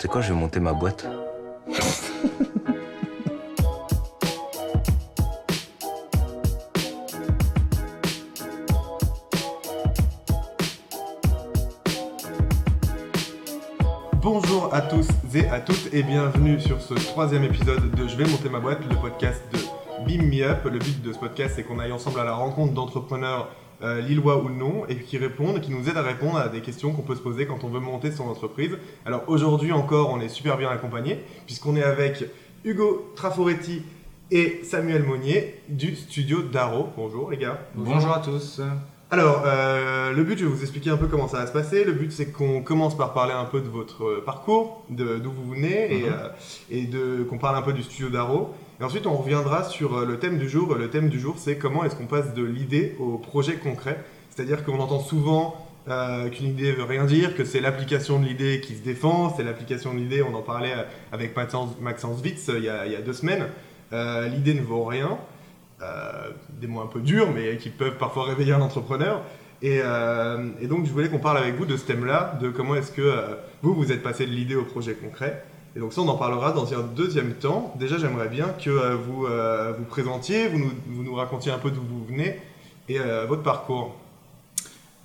C'est quoi, je vais monter ma boîte Bonjour à tous et à toutes et bienvenue sur ce troisième épisode de Je vais monter ma boîte, le podcast de Beam Me Up. Le but de ce podcast c'est qu'on aille ensemble à la rencontre d'entrepreneurs euh, lillois ou non et qui répondent, qui nous aident à répondre à des questions qu'on peut se poser quand on veut monter son entreprise. Alors aujourd'hui encore on est super bien accompagné puisqu'on est avec Hugo Traforetti et Samuel Monnier du studio Daro. Bonjour les gars. Bonjour à tous. Alors, euh, le but, je vais vous expliquer un peu comment ça va se passer. Le but, c'est qu'on commence par parler un peu de votre euh, parcours, d'où vous venez, et, Mhm. euh, et de qu'on parle un peu du studio Daro. Ensuite, on reviendra sur euh, le thème du jour. Le thème du jour, c'est comment est-ce qu'on passe de l'idée au projet concret. C'est-à-dire qu'on entend souvent euh, qu'une idée veut rien dire, que c'est l'application de l'idée qui se défend, c'est l'application de l'idée. On en parlait euh, avec Maxence, Witz il y, a, deux semaines. L'idée ne vaut rien. Des mots un peu durs, mais qui peuvent parfois réveiller un entrepreneur. Et, donc, je voulais qu'on parle avec vous de ce thème-là, de comment est-ce que vous, vous êtes passé de l'idée au projet concret. Et donc ça, on en parlera dans un deuxième temps. Déjà, j'aimerais bien que euh, vous euh, vous présentiez, vous nous, racontiez un peu d'où vous venez et euh, votre parcours.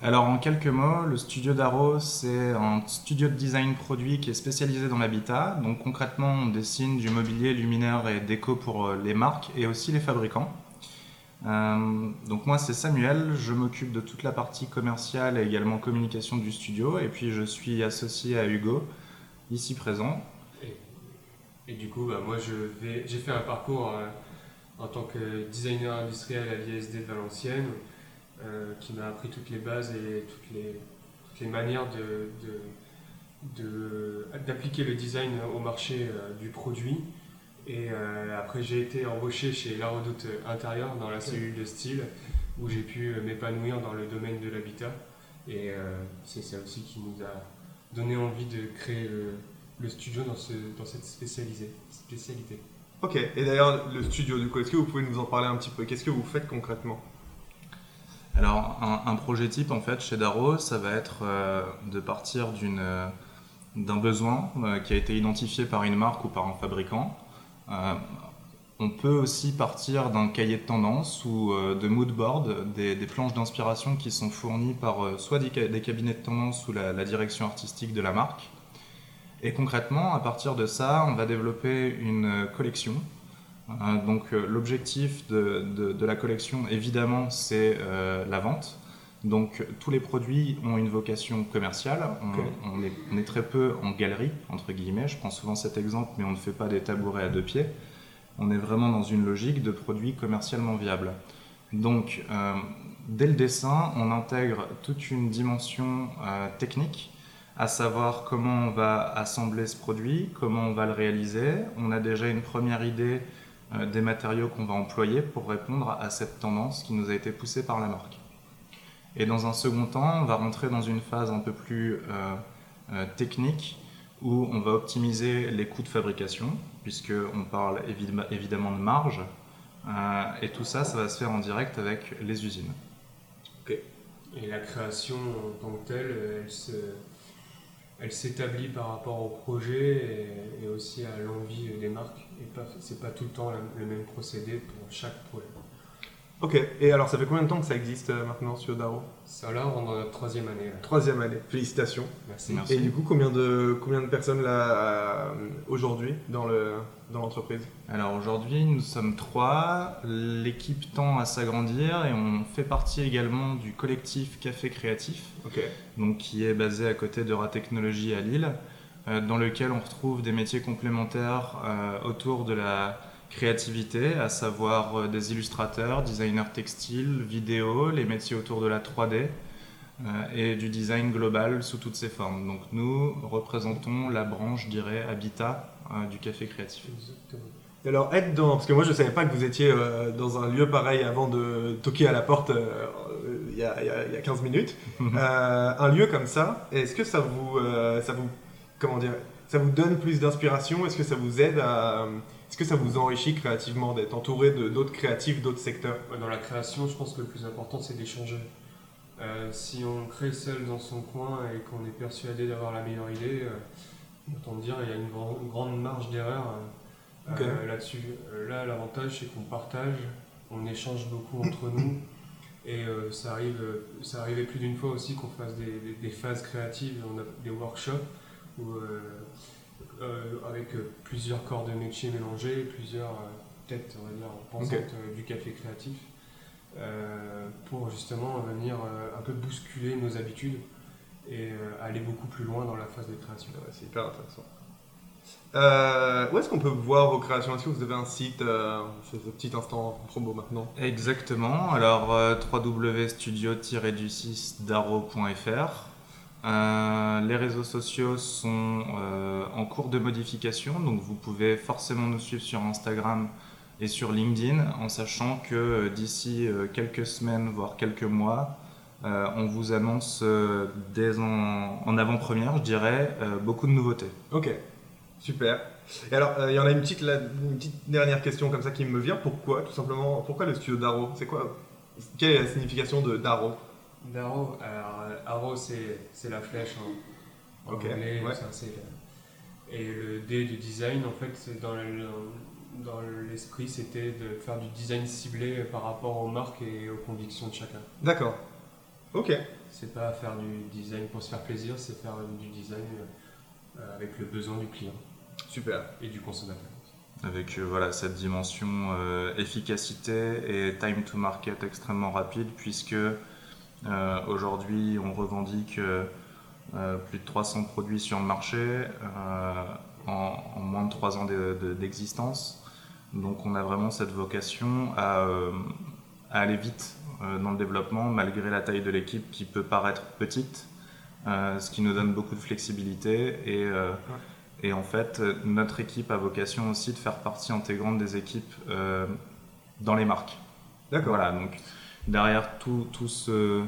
Alors en quelques mots, le studio Daro, c'est un studio de design produit qui est spécialisé dans l'habitat. Donc concrètement, on dessine du mobilier luminaire et déco pour les marques et aussi les fabricants. Donc moi c'est Samuel, je m'occupe de toute la partie commerciale et également communication du studio et puis je suis associé à Hugo, ici présent. Et du coup, bah, moi, j'ai fait un parcours euh, en tant que designer industriel à l'ISD de Valenciennes, euh, qui m'a appris toutes les bases et toutes les, manières de, de- d'appliquer le design au marché euh, du produit. Et après, j'ai été embauché chez La Redoute Intérieur dans la cellule de style, où j'ai pu m'épanouir dans le domaine de l'habitat. Et c'est ça aussi qui nous a donné envie de créer le, le studio dans, ce, dans cette spécialisée, spécialité. Ok, et d'ailleurs, le studio, du coup, est-ce que vous pouvez nous en parler un petit peu? Qu'est-ce que vous faites concrètement? Alors, un, un projet type, en fait, chez Daro, ça va être euh, de partir d'une, euh, d'un besoin euh, qui a été identifié par une marque ou par un fabricant. Euh, on peut aussi partir d'un cahier de tendance ou euh, de mood board, des, des planches d'inspiration qui sont fournies par euh, soit des, ca- des cabinets de tendance ou la, la direction artistique de la marque. Et concrètement, à partir de ça, on va développer une collection euh, donc euh, l'objectif de, de- de la collection, évidemment, c'est euh, la vente. Donc tous les produits ont une vocation commerciale. On, est, on est très peu en galerie, entre guillemets. Je prends souvent cet exemple, mais on ne fait pas des tabourets à deux pieds. On est vraiment dans une logique de produits commercialement viables. Donc euh, dès le dessin, on intègre toute une dimension euh, technique à savoir comment on va assembler ce produit, comment on va le réaliser. On a déjà une première idée euh, des matériaux qu'on va employer pour répondre à cette tendance qui nous a été poussée par la marque. Et dans un second temps, on va rentrer dans une phase un peu plus euh, euh, technique où on va optimiser les coûts de fabrication, puisqu'on parle évidemment- de marge. Et tout ça, ça va se faire en direct avec les usines. Et la création en tant que telle, elle se, elle s'établit par rapport au projet et, aussi à l'envie des marques. Et c'est pas tout le temps le même procédé pour chaque projet. Ok, et alors, ça fait combien de temps que ça existe euh, maintenant, Studio Daro? Ça là, on est dans notre troisième année. Là. Troisième année, félicitations. Merci. Merci. Et du coup, combien de, combien de personnes là euh, aujourd'hui dans le dans l'entreprise? Alors aujourd'hui, nous sommes trois. L'équipe tend à s'agrandir et on fait partie également du collectif Café Créatif, Ok. donc qui est basé à côté d'Eura Technologies à Lille, euh, dans lequel on retrouve des métiers complémentaires euh, autour de la créativité, à savoir euh, des illustrateurs, designers textiles, vidéo, les métiers autour de la 3D euh, et du design global sous toutes ses formes. Donc nous représentons la branche, je dirais, habitat euh, du Café Créatif. Exactement. Et alors, être dans. Parce que moi, je savais pas que vous étiez euh, dans un lieu pareil avant de toquer à la porte euh, il y, a, il y a- il y a 15 minutes. Euh, un lieu comme ça, est-ce que ça vous, ça vous. Comment dire Ça vous donne plus d'inspiration? Est-ce que ça vous aide à. Est-ce que ça vous enrichit créativement d'être entouré de d'autres créatifs, d'autres secteurs? Dans la création, je pense que le plus important, c'est d'échanger. Euh, si on crée seul dans son coin et qu'on est persuadé d'avoir la meilleure idée, euh, Autant dire, il y a une, grand- une grande marge d'erreur euh, euh, là-dessus. Là, l'avantage, c'est qu'on partage, on échange beaucoup entre nous. Et ça, arrive, ça arrivait plus d'une fois aussi qu'on fasse des, des- des phases créatives, on a des workshops où, avec euh, plusieurs corps de métier mélangés, plusieurs euh, têtes, on va dire, pensantes euh, du café créatif, euh, pour justement venir euh, un peu bousculer nos habitudes et euh, aller beaucoup plus loin dans la phase de création. Ouais, c'est hyper intéressant. Euh, où est-ce qu'on peut voir vos créations? Est-ce que vous avez un site euh, C'est ce petit instant promo maintenant? Exactement. Alors, euh, www.studio-du6daro.fr. Euh, les réseaux sociaux sont euh, en cours de modification, donc vous pouvez forcément nous suivre sur Instagram et sur LinkedIn, en sachant que euh, d'ici quelques semaines, voire quelques mois, on vous annonce dès en, avant-première, je dirais, beaucoup de nouveautés. Ok, super. Et alors, il y en a une petite, une petite dernière question comme ça qui me vient. Pourquoi, tout simplement, pourquoi le studio Daro? C'est quoi Quelle est la signification de Daro? Darrow, alors euh, arrow c'est c'est la flèche en, anglais, ouais. ça, c'est le- et le D du design en fait c'est dans le- dans l'esprit c'était de faire du design ciblé par rapport aux marques et aux convictions de chacun. D'accord. Ok. C'est pas faire du design pour se faire plaisir, c'est faire du design euh, avec le besoin du client Super. et du consommateur. avec euh, voilà, cette dimension euh, efficacité et time to market extrêmement rapide puisque euh, aujourd'hui on revendique euh, euh, plus de 300 produits sur le marché euh, en, en moins de 3 ans de- de- d'existence. Donc on a vraiment cette vocation à, euh, à aller vite euh, dans le développement malgré la taille de l'équipe qui peut paraître petite, euh, ce qui nous donne beaucoup de flexibilité et euh, et en fait, euh, notre équipe a vocation aussi de faire partie intégrante des équipes euh, dans les marques. D'accord. Voilà, donc derrière tout, ce,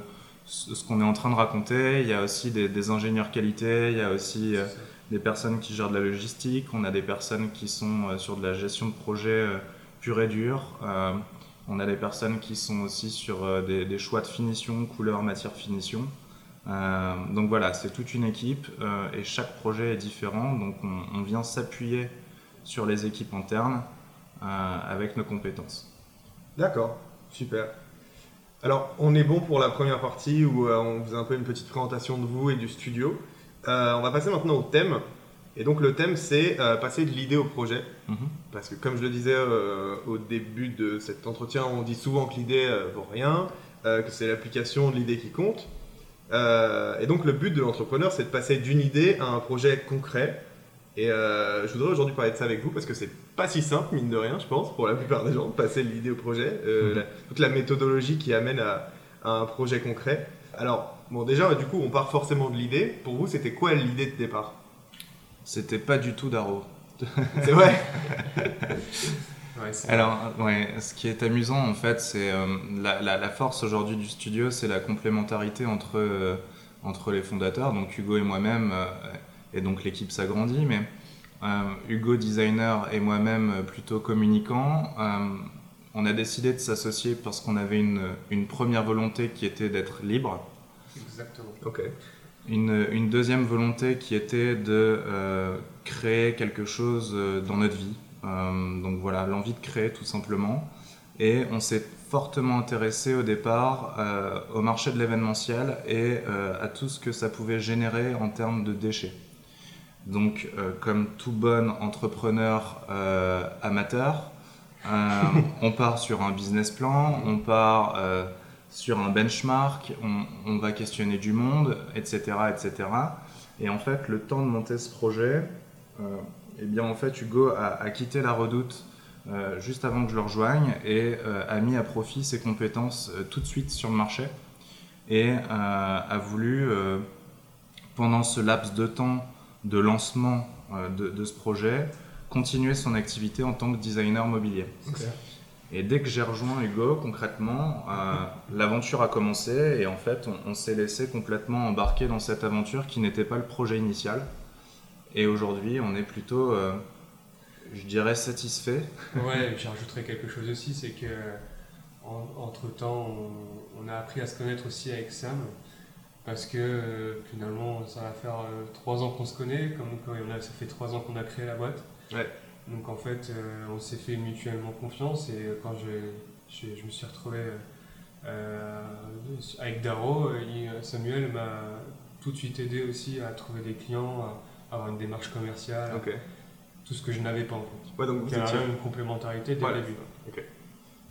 qu'on est en train de raconter, il y a aussi des, ingénieurs qualité, il y a aussi euh, des personnes qui gèrent de la logistique, on a des personnes qui sont euh, sur de la gestion de projet euh, pure et dure, on a des personnes qui sont aussi sur des, choix de finition, couleur, matière, finition. Donc voilà, c'est toute une équipe et chaque projet est différent, donc on, vient s'appuyer sur les équipes internes avec nos compétences. D'accord. Super. Alors, on est bon pour la première partie où euh, on faisait un peu une petite présentation de vous et du studio. Euh, on va passer maintenant au thème. Et donc, le thème, c'est euh, passer de l'idée au projet. Mhm. Parce que, comme je le disais au début de cet entretien, on dit souvent que l'idée vaut rien, que c'est l'application de l'idée qui compte. Et donc, le but de l'entrepreneur, c'est de passer d'une idée à un projet concret. Et euh, je voudrais aujourd'hui parler de ça avec vous parce que c'est pas si simple, mine de rien, je pense, pour la plupart des gens, de passer de l'idée au projet. Euh, Mhm. la- toute la méthodologie qui amène à, à un projet concret. Alors, bon, déjà, du coup, on part forcément de l'idée. Pour vous, c'était quoi l'idée de départ? C'était pas du tout Darrow. C'est vrai? Ouais, Alors, ouais, ce qui est amusant en fait, c'est euh, la, la- la force aujourd'hui du studio, c'est la complémentarité entre, euh, entre les fondateurs, donc Hugo et moi-même, euh, et donc l'équipe s'agrandit, mais euh, Hugo designer et moi-même plutôt communicant, euh, on a décidé de s'associer parce qu'on avait une, une première volonté qui était d'être libre, Exactement. Ok. une, une deuxième volonté qui était de euh, créer quelque chose dans notre vie. Euh, donc voilà, l'envie de créer tout simplement. Et on s'est fortement intéressé au départ euh, au marché de l'événementiel et à tout ce que ça pouvait générer en termes de déchets. Donc, euh, comme tout bon entrepreneur euh, amateur, euh, on part sur un business plan, on part sur un benchmark, on, on va questionner du monde, etc., etc. Et en fait, le temps de monter ce projet, eh bien, en fait, Hugo a, a quitté la Redoute euh, juste avant que je le rejoigne et euh, a mis à profit ses compétences euh, tout de suite sur le marché et a voulu, pendant ce laps de temps de lancement euh, de, de ce projet, continuer son activité en tant que designer mobilier. Et dès que j'ai rejoint Hugo, concrètement, euh, l'aventure a commencé et en fait, on, on s'est laissé complètement embarquer dans cette aventure qui n'était pas le projet initial. Et aujourd'hui, on est plutôt, euh, je dirais, satisfait. Ouais, j'y rajouterais quelque chose aussi, c'est que en- entre temps, on, on a appris à se connaître aussi avec Sam. Parce que euh, finalement ça va faire euh, trois ans qu'on se connaît, comme quand on a, ça fait trois ans qu'on a créé la boîte. Ouais. Donc en fait euh, on s'est fait mutuellement confiance et quand je, je, je me suis retrouvé avec Daro, Samuel m'a tout de suite aidé aussi à trouver des clients, à avoir une démarche commerciale, tout ce que je n'avais pas en fait. Ouais, donc vous Il y a étiez- une complémentarité dès Voilà, le début.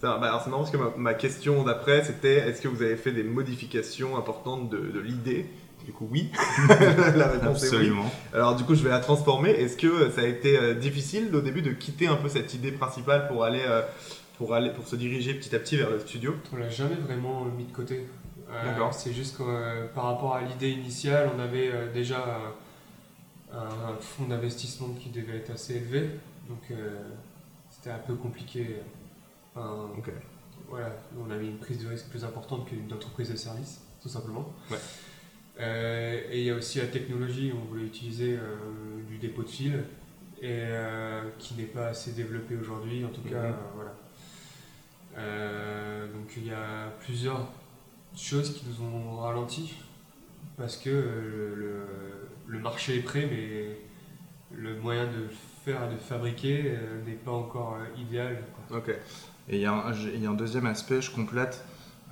Bah, alors c'est marrant parce que ma, ma question d'après c'était est-ce que vous avez fait des modifications importantes de, de l'idée? Du coup, oui. la réponse est oui. Absolument. Alors, du coup, je vais la transformer. Est-ce que ça a été euh, difficile au début de quitter un peu cette idée principale pour aller, euh, pour aller, pour se diriger petit à petit vers le studio? On l'a jamais vraiment mis de côté. Euh, D'accord. C'est juste que euh, par rapport à l'idée initiale, on avait euh, déjà un, un fonds d'investissement qui devait être assez élevé. Donc euh, c'était un peu compliqué. Ok. voilà, on avait une prise de risque plus importante qu'une entreprise de service, tout simplement. Ouais. Euh, et il y a aussi la technologie, on voulait utiliser euh, du dépôt de fil, et euh, qui n'est pas assez développé aujourd'hui, en tout cas, Mhm. euh, voilà. Donc il y a plusieurs choses qui nous ont ralenti, parce que le, le marché est prêt, mais le moyen de faire et de fabriquer euh, n'est pas encore euh, idéal. quoi. Ok. Et il y, a un- j'ai- il y a un deuxième aspect, je complète,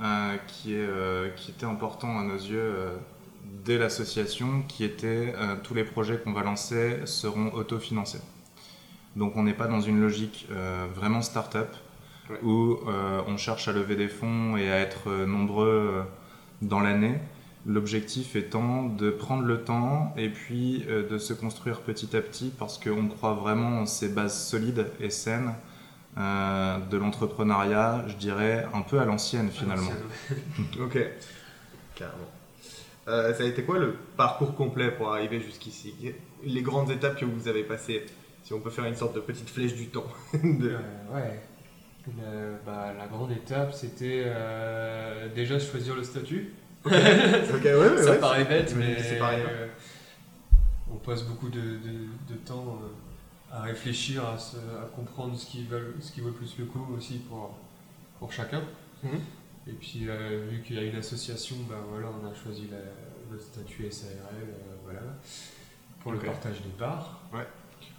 euh, qui, est, euh, qui était important à nos yeux euh, dès l'association, qui était euh, tous les projets qu'on va lancer seront autofinancés. Donc on n'est pas dans une logique euh, vraiment start-up Ouais. où euh, on cherche à lever des fonds et à être euh, nombreux euh, dans l'année. L'objectif étant de prendre le temps et puis euh, de se construire petit à petit parce qu'on croit vraiment en ces bases solides et saines euh, de l'entrepreneuriat, je dirais, un peu à l'ancienne finalement. Ok. Carrément. Euh, ça a été quoi le parcours complet pour arriver jusqu'ici? Les grandes étapes que vous avez passées? Si on peut faire une sorte de petite flèche du temps. De- Euh, ouais. Le- bah, la grande étape, c'était euh, déjà choisir le statut. Ouais, Ça ouais, paraît bête, mais rien. euh, on passe beaucoup de, de- de temps euh, à réfléchir, à, se- à comprendre ce qui, vaut, ce qui vaut le plus le coup aussi pour, pour chacun. Mhm. Et puis, euh, vu qu'il y a une association, bah, voilà, on a choisi la- le statut SARL euh, voilà, pour le partage des parts.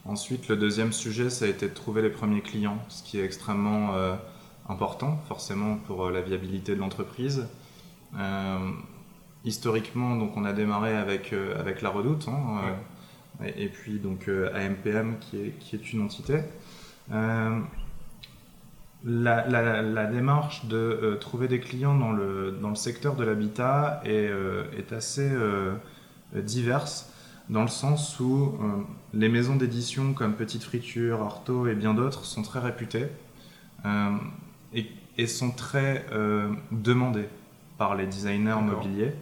Ensuite, le deuxième sujet, ça a été de trouver les premiers clients, ce qui est extrêmement euh, important, forcément, pour euh, la viabilité de l'entreprise. Euh, historiquement, donc, on a démarré avec, euh, avec La Redoute, hein, euh, et, et puis donc AMPM, qui est, qui est une entité. La, la- la démarche de euh, trouver des clients dans le, dans le secteur de l'habitat est, euh, est assez euh, diverse dans le sens où les maisons d'édition comme Petite Friture, Artaud et bien d'autres sont très réputées et, et sont très demandées par les designers mobiliers.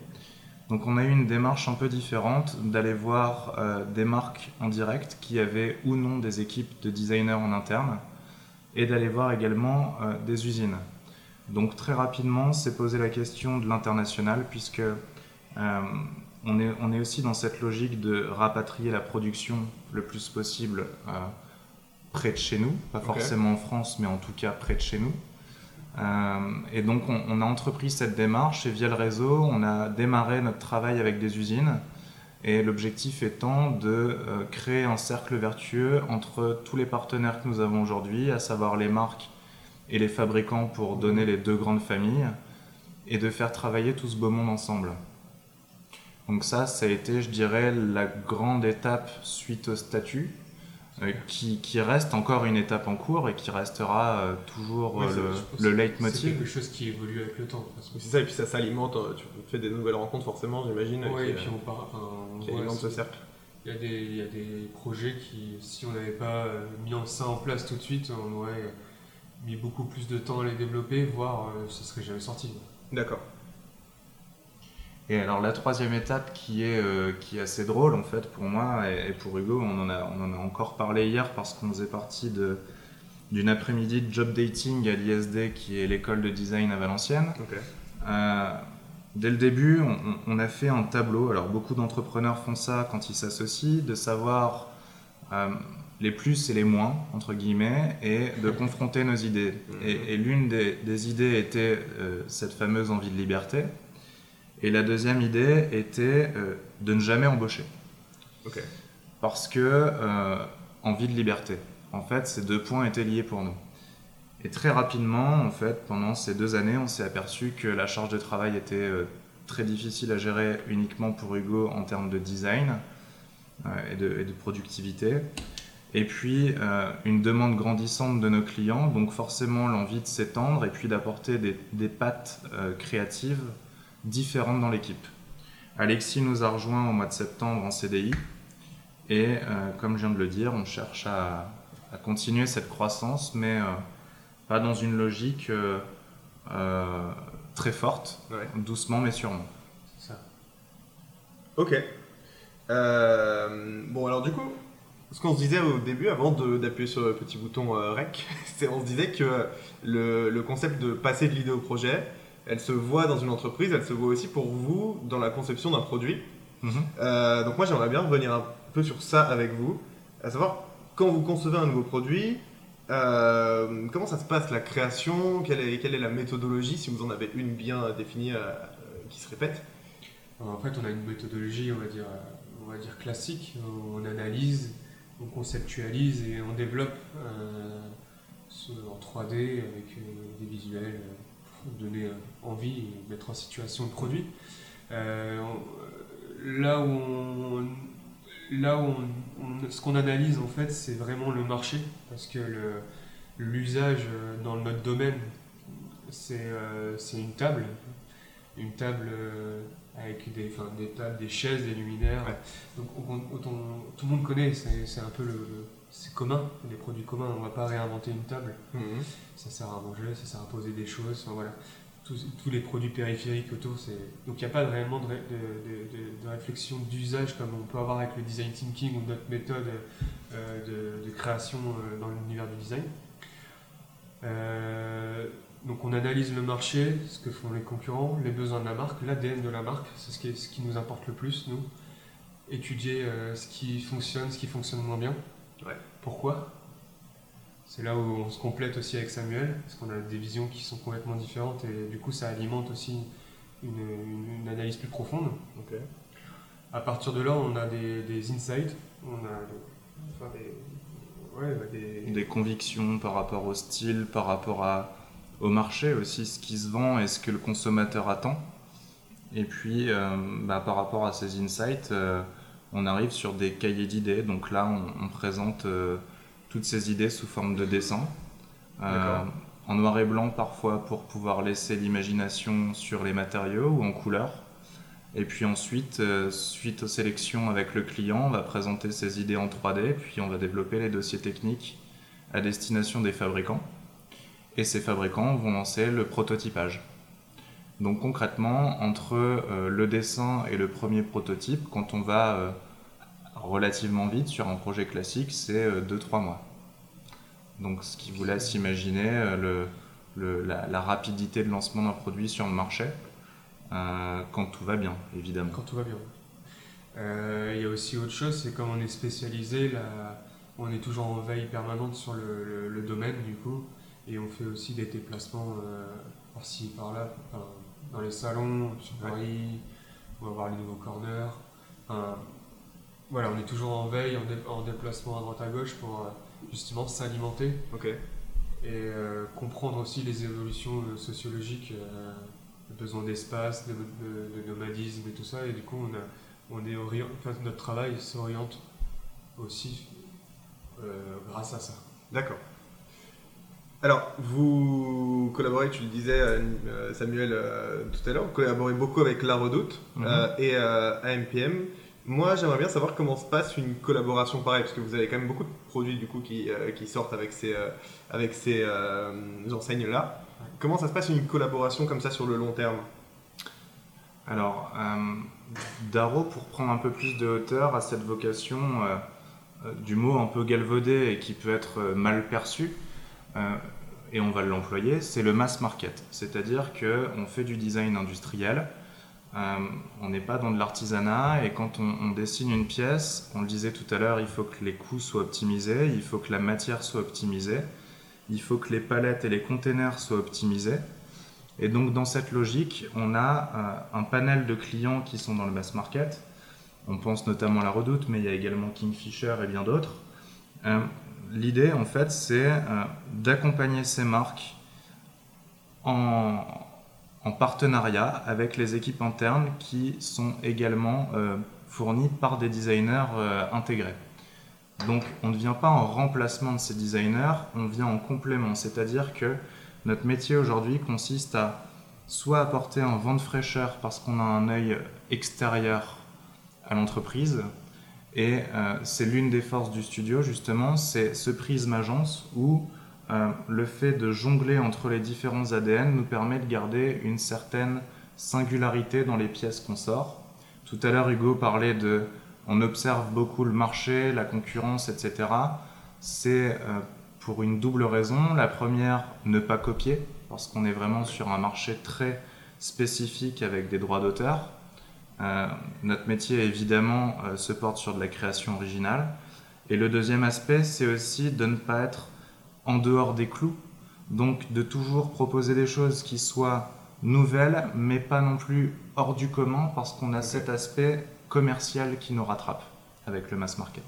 Donc on a eu une démarche un peu différente d'aller voir euh, des marques en direct qui avaient ou non des équipes de designers en interne et d'aller voir également euh, des usines. Donc très rapidement, c'est poser la question de l'international puisque euh, on, est, on est aussi dans cette logique de rapatrier la production le plus possible près de chez nous, pas forcément en France, mais en tout cas près de chez nous. Euh, et donc on, a entrepris cette démarche et via le réseau, on a démarré notre travail avec des usines. Et l'objectif étant de euh, créer un cercle vertueux entre tous les partenaires que nous avons aujourd'hui, à savoir les marques et les fabricants pour donner les deux grandes familles, et de faire travailler tout ce beau monde ensemble. Donc ça, ça a été, je dirais, la grande étape suite au statut, euh, qui, qui reste encore une étape en cours et qui restera euh, toujours Oui, euh, le, le leitmotiv. C'est quelque chose qui évolue avec le temps. C'est ça, et puis ça s'alimente, euh, tu fais des nouvelles rencontres forcément, j'imagine. Qui, et puis euh, on part. Enfin, qui voit alimentent ce cercle. Il y, a des, il y a des projets qui, si on n'avait pas euh, mis ça en place tout de suite, on aurait mis beaucoup plus de temps à les développer, voire euh, ce serait jamais sorti. D'accord. Et alors la troisième étape qui est, euh, qui est assez drôle en fait pour moi et, et pour Hugo, on en, a, on en a encore parlé hier parce qu'on faisait partie de- d'une après-midi de job dating à l'ISD qui est l'école de design à Valenciennes. Euh, dès le début, on, on a fait un tableau, alors beaucoup d'entrepreneurs font ça quand ils s'associent, de savoir euh, les plus et les moins, entre guillemets, et de confronter nos idées. Et, et l'une des, des idées était cette fameuse envie de liberté. Et la deuxième idée était euh, de ne jamais embaucher. Parce que euh, envie de liberté. En fait, ces deux points étaient liés pour nous. Et très rapidement, en fait, pendant ces deux années, on s'est aperçu que la charge de travail était euh, très difficile à gérer uniquement pour Hugo en termes de design et, de, et de productivité. Et puis, une demande grandissante de nos clients, donc forcément l'envie de s'étendre et puis d'apporter des, des pattes créatives différentes dans l'équipe. Alexis nous a rejoint au mois de septembre en CDI. Et euh, comme je viens de le dire, on cherche à, à continuer cette croissance, mais euh, pas dans une logique euh, euh, très forte, Ouais. doucement mais sûrement. C'est ça. Ok. Euh, bon, alors du coup, ce qu'on se disait au début, avant d'appuyer sur le petit bouton euh, REC, c'est on se disait que le, le concept de passer de l'idée au projet, elle se voit dans une entreprise, elle se voit aussi pour vous dans la conception d'un produit. Mhm. Euh, donc moi, j'aimerais bien revenir un peu sur ça avec vous, à savoir quand vous concevez un nouveau produit, euh, comment ça se passe la création, quelle est, quelle est la méthodologie, si vous en avez une bien définie euh, qui se répète? En fait, on a une méthodologie, on va dire, on va dire classique. On analyse, on conceptualise et on développe en 3D avec des visuels pour donner envie et mettre en situation le produit. Euh, là où on, là où on- on- ce qu'on analyse en fait, c'est vraiment le marché parce que l'usage euh, dans notre domaine, c'est euh, une table, une table euh, avec des, enfin, des tables, des chaises, des luminaires. Ouais. Donc on- tout le monde connaît, c'est un peu le, le- c'est commun, des produits communs. On va pas réinventer une table. Ça sert à manger, ça sert à poser des choses. Enfin, voilà. Tous, tous les produits périphériques autour, donc il n'y a pas réellement de, ré- de- de- de- de réflexion d'usage comme on peut avoir avec le design thinking ou d'autres méthodes euh, de, création euh, dans l'univers du design. Euh, donc on analyse le marché, ce que font les concurrents, les besoins de la marque, l'ADN de la marque, c'est ce qui, est- ce qui nous importe le plus, nous. Étudier ce qui fonctionne, ce qui fonctionne moins bien. Ouais. Pourquoi? C'est là où on se complète aussi avec Samuel, parce qu'on a des visions qui sont complètement différentes et du coup ça alimente aussi une, une- une analyse plus profonde. Ok. À partir de là, on a des, des insights, on a des, enfin des, ouais, des, Des convictions par rapport au style, par rapport à, au marché aussi, ce qui se vend et ce que le consommateur attend. Et puis, euh, bah, par rapport à ces insights, euh, on arrive sur des cahiers d'idées. Donc là, on, on présente euh, toutes ces idées sous forme de dessin. Euh, en noir et blanc parfois pour pouvoir laisser l'imagination sur les matériaux ou en couleur. Et puis ensuite, euh, suite aux sélections avec le client, on va présenter ses idées en 3D, puis on va développer les dossiers techniques à destination des fabricants. Et ces fabricants vont lancer le prototypage. Donc concrètement, entre euh, le dessin et le premier prototype, quand on va relativement vite sur un projet classique, c'est 2-3 mois. Donc ce qui vous laisse imaginer euh, le, le- la, la rapidité de lancement d'un produit sur le marché, euh, quand tout va bien, évidemment. Quand tout va bien. Euh, Il y a aussi autre chose, c'est comme on est spécialisé, là, on est toujours en veille permanente sur le, domaine du coup, et on fait aussi des déplacements euh, par-ci par-là, enfin, dans les salons, sur Ouais. Paris, on va voir les nouveaux corners. Enfin, voilà, on est toujours en veille, en, dé- en déplacement à droite à gauche pour euh, justement s'alimenter et euh, comprendre aussi les évolutions euh, sociologiques, euh, le besoin d'espace, de, de- de nomadisme et tout ça. Et du coup, on, a, on est orient- enfin, notre travail s'oriente aussi euh, grâce à ça. D'accord. Alors, vous collaborez, tu le disais, Samuel, euh, tout à l'heure, vous collaborez beaucoup avec La Redoute Mhm. euh, et euh, AMPM. Moi, j'aimerais bien savoir comment se passe une collaboration pareille, parce que vous avez quand même beaucoup de produits du coup qui, euh, sortent avec ces, euh, avec ces euh, enseignes-là. Comment ça se passe une collaboration comme ça sur le long terme? Alors, Darrow, pour prendre un peu plus de hauteur, a cette vocation du mot un peu galvaudé et qui peut être mal perçu, et on va l'employer, c'est le mass market. C'est-à-dire qu'on fait du design industriel, euh, on n'est pas dans de l'artisanat, et quand on, dessine une pièce, on le disait tout à l'heure, il faut que les coûts soient optimisés, il faut que la matière soit optimisée, il faut que les palettes et les containers soient optimisés. Et donc dans cette logique, on a un panel de clients qui sont dans le mass market. On pense notamment à la Redoute, mais il y a également Kingfisher et bien d'autres. L'idée, en fait, c'est d'accompagner ces marques en, en partenariat avec les équipes internes qui sont également euh, fournies par des designers euh, intégrés. Donc on ne vient pas en remplacement de ces designers, on vient en complément, c'est-à-dire que notre métier aujourd'hui consiste à soit apporter un vent de fraîcheur parce qu'on a un œil extérieur à l'entreprise, et euh, c'est l'une des forces du studio justement, c'est ce prisme agence où euh, le fait de jongler entre les différents ADN nous permet de garder une certaine singularité dans les pièces qu'on sort. Tout à l'heure, Hugo parlait de on observe beaucoup le marché, la concurrence, etc. C'est euh, pour une double raison. La première, ne pas copier, parce qu'on est vraiment sur un marché très spécifique avec des droits d'auteur. Euh, notre métier, évidemment, se porte sur de la création originale. Et le deuxième aspect, c'est aussi de ne pas être en dehors des clous. Donc de toujours proposer des choses qui soient nouvelles, mais pas non plus hors du commun, parce qu'on a cet aspect commercial qui nous rattrape avec le mass market.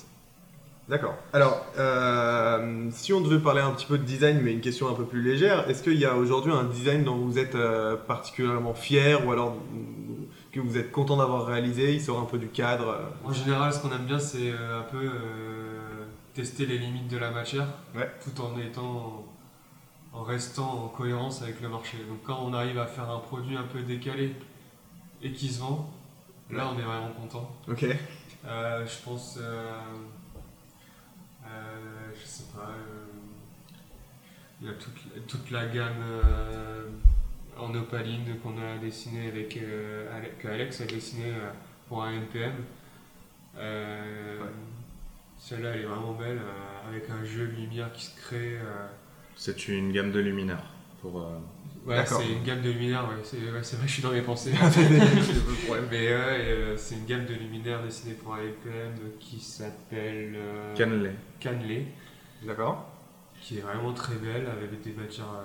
D'accord. Alors, euh, si on devait parler un petit peu de design, mais une question un peu plus légère, est-ce qu'il y a aujourd'hui un design dont vous êtes euh, particulièrement fier ou alors que vous êtes content d'avoir réalisé Il sort un peu du cadre En général, ce qu'on aime bien, c'est euh, un peu tester les limites de la matière, tout en étant en restant en cohérence avec le marché. Donc quand on arrive à faire un produit un peu décalé et qui se vend, là on est vraiment content. Ok. Euh, je pense, euh, euh, je sais pas, il y a toute, la gamme en opaline qu'on a dessiné avec, que Alex a dessiné pour un NPM. Celle-là, elle est vraiment belle, euh, avec un jeu de lumière qui se crée. Euh. C'est une gamme de luminaires pour. Euh, ouais, c'est une gamme de luminaires, ouais. c'est vrai, je suis dans mes pensées. Mais ouais, c'est une gamme de luminaires dessinée pour IPM qui s'appelle. Canley. Canley. D'accord. Qui est vraiment très belle, avec des matières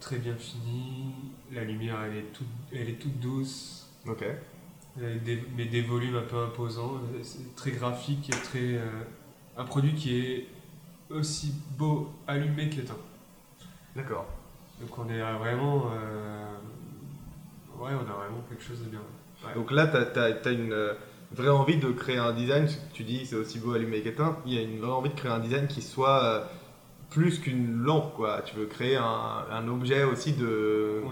très bien finies. La lumière, elle est toute, elle est toute douce. Ok. Euh, mais des volumes un peu imposants. Très graphique et très. Euh, un produit qui est aussi beau allumé qu'éteint. D'accord. Donc on est vraiment. Euh, ouais, on a vraiment quelque chose de bien. Donc là, tu as, une vraie envie de créer un design, tu dis c'est aussi beau allumé qu'éteint, il y a une vraie envie de créer un design qui soit plus qu'une lampe, quoi. Tu veux créer un, objet aussi de,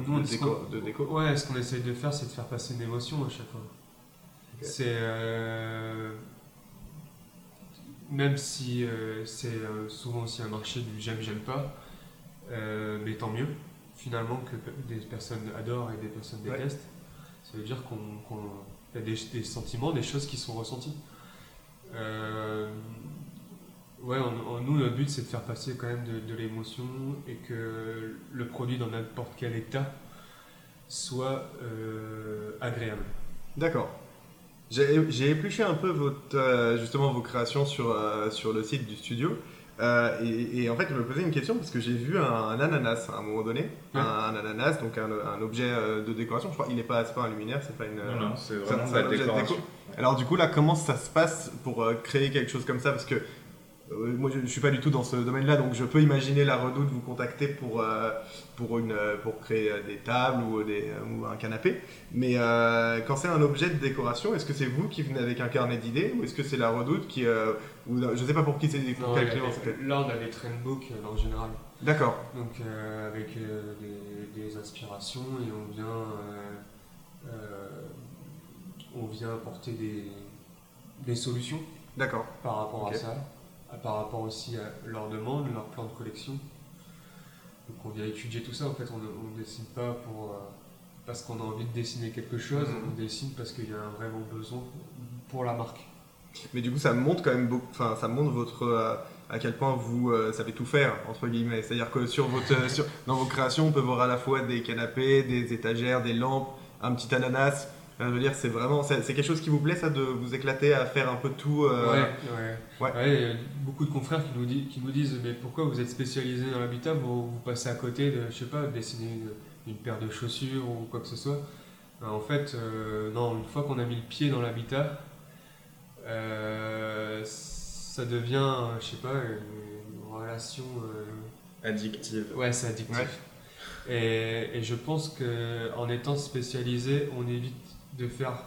de, déco, Ouais, ce qu'on essaye de faire, c'est de faire passer une émotion à chaque fois. C'est. Euh, même si euh, c'est euh, souvent aussi un marché du j'aime, j'aime pas, mais tant mieux, finalement, que des personnes adorent et des personnes détestent. Ça veut dire qu'on y a des, des, sentiments, des choses qui sont ressenties. Ouais, nous, notre but, c'est de faire passer quand même de, l'émotion et que le produit, dans n'importe quel état, soit euh, agréable. D'accord. J'ai épluché un peu votre, euh, justement vos créations sur, euh, sur le site du studio. et, en fait, je me posais une question parce que j'ai vu un, ananas à un moment donné. Un, ananas, donc un, objet de décoration. Je crois qu'il n'est pas, pas un luminaire, c'est pas une. Non, c'est vraiment la décoration. Alors, du coup, là, comment ça se passe pour créer quelque chose comme ça? Parce que euh, moi, je ne suis pas du tout dans ce domaine-là, donc je peux imaginer la Redoute vous contacter pour, euh, pour, une, euh, pour créer des tables ou, des, ou un canapé. Mais quand c'est un objet de décoration, est-ce que c'est vous qui venez avec un carnet d'idées ou est-ce que c'est la Redoute qui. Ou, je ne sais pas pour qui c'est Là, on a des trendbooks en général. D'accord. Donc, avec des, des, inspirations et on vient, on vient apporter des, des solutions. D'accord. Par rapport à ça par rapport aussi à leurs demandes, leur plan de collection. Donc on vient étudier tout ça, en fait, on ne dessine pas pour, euh, parce qu'on a envie de dessiner quelque chose, mhm. on dessine parce qu'il y a un vraiment besoin pour la marque. Mais du coup, ça montre quand même beaucoup, enfin, ça montre votre, euh, à quel point vous euh, savez tout faire, entre guillemets. C'est-à-dire que sur votre, sur, dans vos créations, on peut voir à la fois des canapés, des étagères, des lampes, un petit ananas, je veux dire, c'est vraiment, c'est quelque chose qui vous plaît, ça, de vous éclater à faire un peu tout. Euh... Ouais, ouais. ouais. il y a beaucoup de confrères qui nous, disent, qui nous disent, mais pourquoi vous êtes spécialisé dans l'habitat, vous, vous passez à côté de, je sais pas, de dessiner une paire de chaussures ou quoi que ce soit. Euh, en fait, euh, non, une fois qu'on a mis le pied dans l'habitat, euh, ça devient, je sais pas, une, une relation. euh, Addictive. Ouais, c'est addictif. Et, et je pense que en étant spécialisé, on évite de faire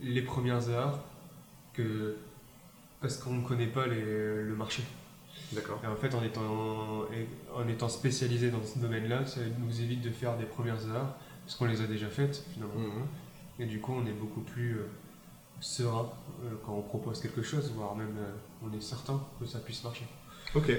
les premières heures que parce qu'on ne connaît pas les- le marché. D'accord. Et en fait, en étant, en étant spécialisé dans ce domaine-là, ça nous évite de faire des premières heures parce qu'on les a déjà faites finalement. Mhm. Et du coup, on est beaucoup plus euh, serein euh, quand on propose quelque chose, voire même euh, on est certain que ça puisse marcher. Ok.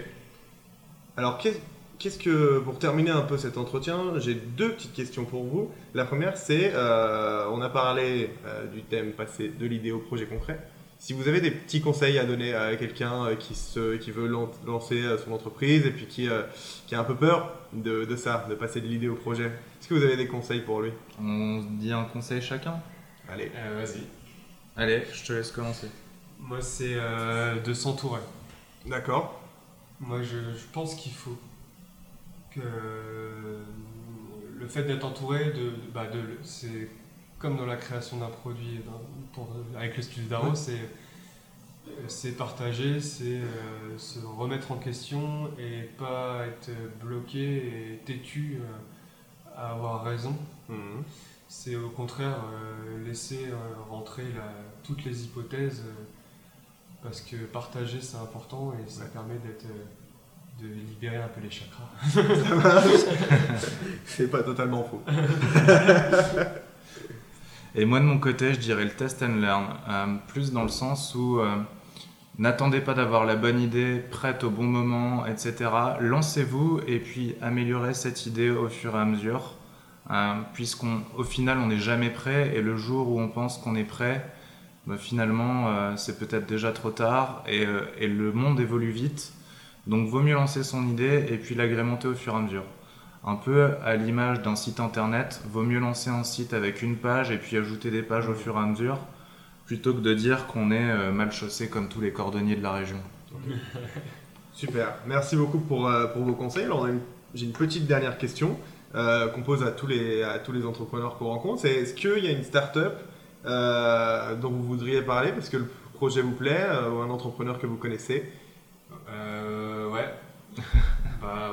Alors, qu'est- qu'est-ce que, pour terminer un peu cet entretien, j'ai deux petites questions pour vous. La première, c'est, euh, on a parlé euh, du thème passé de l'idée au projet concret. Si vous avez des petits conseils à donner à quelqu'un euh, qui, se, qui veut lan- lancer son entreprise et puis qui, euh, qui a un peu peur de, de ça, de passer de l'idée au projet, est-ce que vous avez des conseils pour lui? On se dit un conseil chacun? Allez. Euh, Vas-y. Allez, je te laisse commencer. Moi, c'est euh, de s'entourer. D'accord. Moi, je, je pense qu'il faut que le fait d'être entouré, de, bah, de, c'est comme dans la création d'un produit pour, avec le studio d'Aro, Ouais. c'est c'est partager, c'est euh, se remettre en question et pas être bloqué et têtu euh, à avoir raison. Mhm. C'est au contraire euh, laisser rentrer la- toutes les hypothèses parce que partager c'est important et ça Ouais. permet d'être de libérer un peu les chakras. Ça marche. c'est pas totalement faux. Et moi de mon côté, je dirais le test and learn, euh, plus dans le sens où euh, n'attendez pas d'avoir la bonne idée prête au bon moment, etc. Lancez-vous et puis améliorez cette idée au fur et à mesure, euh, puisqu'on, au final, on n'est jamais prêt et le jour où on pense qu'on est prêt, bah, finalement, euh, c'est peut-être déjà trop tard et, euh, et le monde évolue vite. Donc, vaut mieux lancer son idée et puis l'agrémenter au fur et à mesure. Un peu à l'image d'un site internet, vaut mieux lancer un site avec une page et puis ajouter des pages au fur et à mesure, plutôt que de dire qu'on est euh, mal chaussé comme tous les cordonniers de la région. Super, merci beaucoup pour, euh, vos conseils. J'ai une petite dernière question euh, qu'on pose à tous les, à tous les entrepreneurs qu'on rencontre. C'est est-ce qu'il y a une start-up euh, dont vous voudriez parler parce que le projet vous plaît ou un entrepreneur que vous connaissez Euh, ouais. bah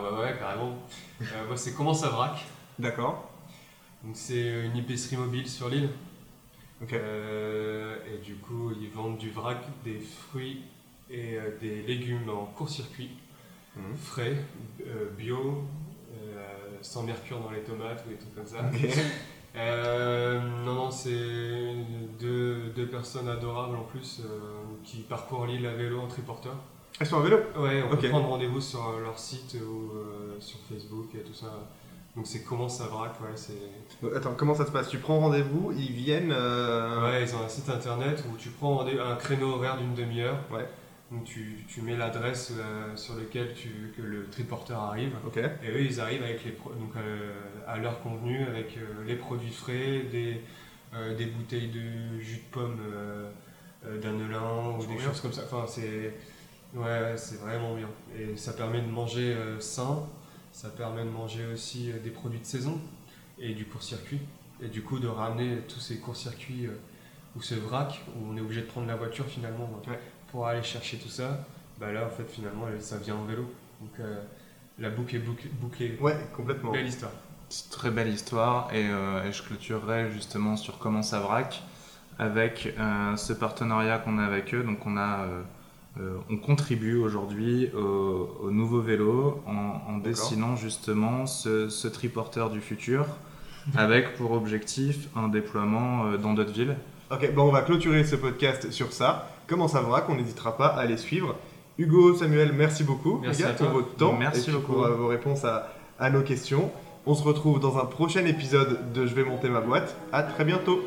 Euh, moi, c'est Comment ça vrac D'accord. Donc, c'est une épicerie mobile sur l'île. Ok. Euh, et du coup, ils vendent du vrac, des fruits et euh, des légumes en court-circuit, Mhm. frais, euh, bio, euh, sans mercure dans les tomates ou des trucs comme ça. Euh, non, non, c'est deux, deux personnes adorables en plus euh, qui parcourent l'île à vélo en triporteur. Elles sont à vélo? Ouais, on Ok. peut prendre rendez-vous sur euh, leur site ou euh, sur Facebook et tout ça. Donc c'est comment ça vrac, ouais, c'est... Euh, Attends, comment ça se passe? Tu prends rendez-vous, ils viennent. euh, Ouais, ils ont un site internet où tu prends un créneau horaire d'une demi-heure. Ouais. Donc tu, tu mets l'adresse euh, sur laquelle tu que le triporteur arrive. Ok. Et eux, ils arrivent avec les pro- donc, à l'heure convenue avec les produits frais, des, des bouteilles de jus de pomme d'Annelin ou des choses comme ça. Enfin, c'est ouais, c'est vraiment bien. Et ça permet de manger euh, sain, ça permet de manger aussi euh, des produits de saison et du court-circuit. Et du coup, de ramener tous ces courts-circuits euh, ou ce vrac où on est obligé de prendre la voiture finalement Ouais. pour aller chercher tout ça. Bah là, en fait, finalement, ça vient en vélo. Donc euh, la boucle est bouc- bouclée. Ouais, complètement. Belle histoire. C'est une très belle histoire et, euh, et je clôturerai justement sur comment ça vrac avec euh, ce partenariat qu'on a avec eux. Donc on a, euh, on contribue aujourd'hui au, au nouveau vélo en, en dessinant justement ce, ce triporteur du futur avec pour objectif un déploiement euh, dans d'autres villes. Ok, bon, on va clôturer ce podcast sur ça. Comment ça va qu'on n'hésitera pas à les suivre? Hugo, Samuel, merci beaucoup Merci gars, à toi. pour votre temps Merci et beaucoup. pour euh, vos réponses à, à nos questions. On se retrouve dans un prochain épisode de Je vais monter ma boîte. À très bientôt.